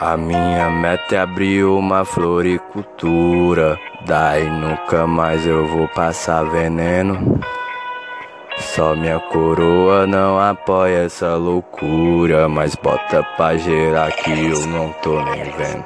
A minha meta é abrir uma floricultura. Daí nunca mais eu vou passar veneno. Só minha coroa não apoia essa loucura. Mas bota pra gerar que eu não tô nem vendo.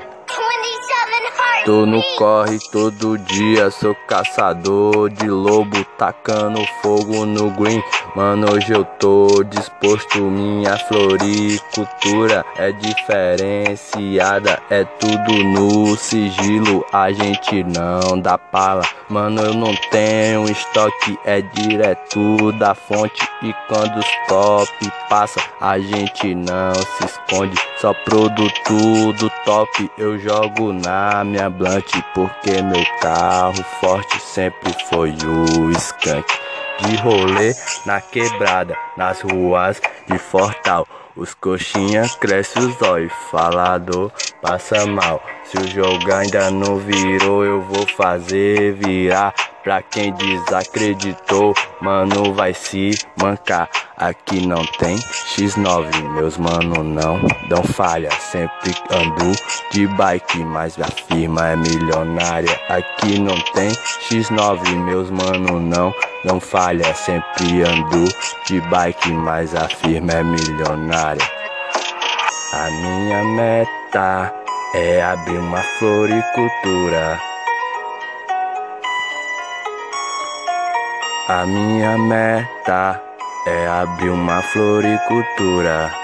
Tô no corre todo dia, sou caçador de lobo, tacando fogo no green. Mano, hoje eu tô disposto, minha floricultura é diferenciada, é tudo no sigilo, a gente não dá pala. Mano, eu não tenho estoque, é direto da fonte. E quando os top passa, a gente não se esconde. Só produto do top eu jogo na minha blunt porque meu carro forte sempre foi o skunk. De rolê na quebrada, nas ruas de Fortal. Os coxinha cresce os olhos, falador passa mal. Se o jogo ainda não virou, eu vou fazer virar. Pra quem desacreditou, mano, vai se mancar. Aqui não tem X9, meus mano não dão falha. Sempre ando de bike, mas a firma é milionária. Aqui não tem X9, meus mano não dão falha. Sempre ando de bike, mas a firma é milionária. A minha meta é abrir uma floricultura. A minha meta é abrir uma floricultura.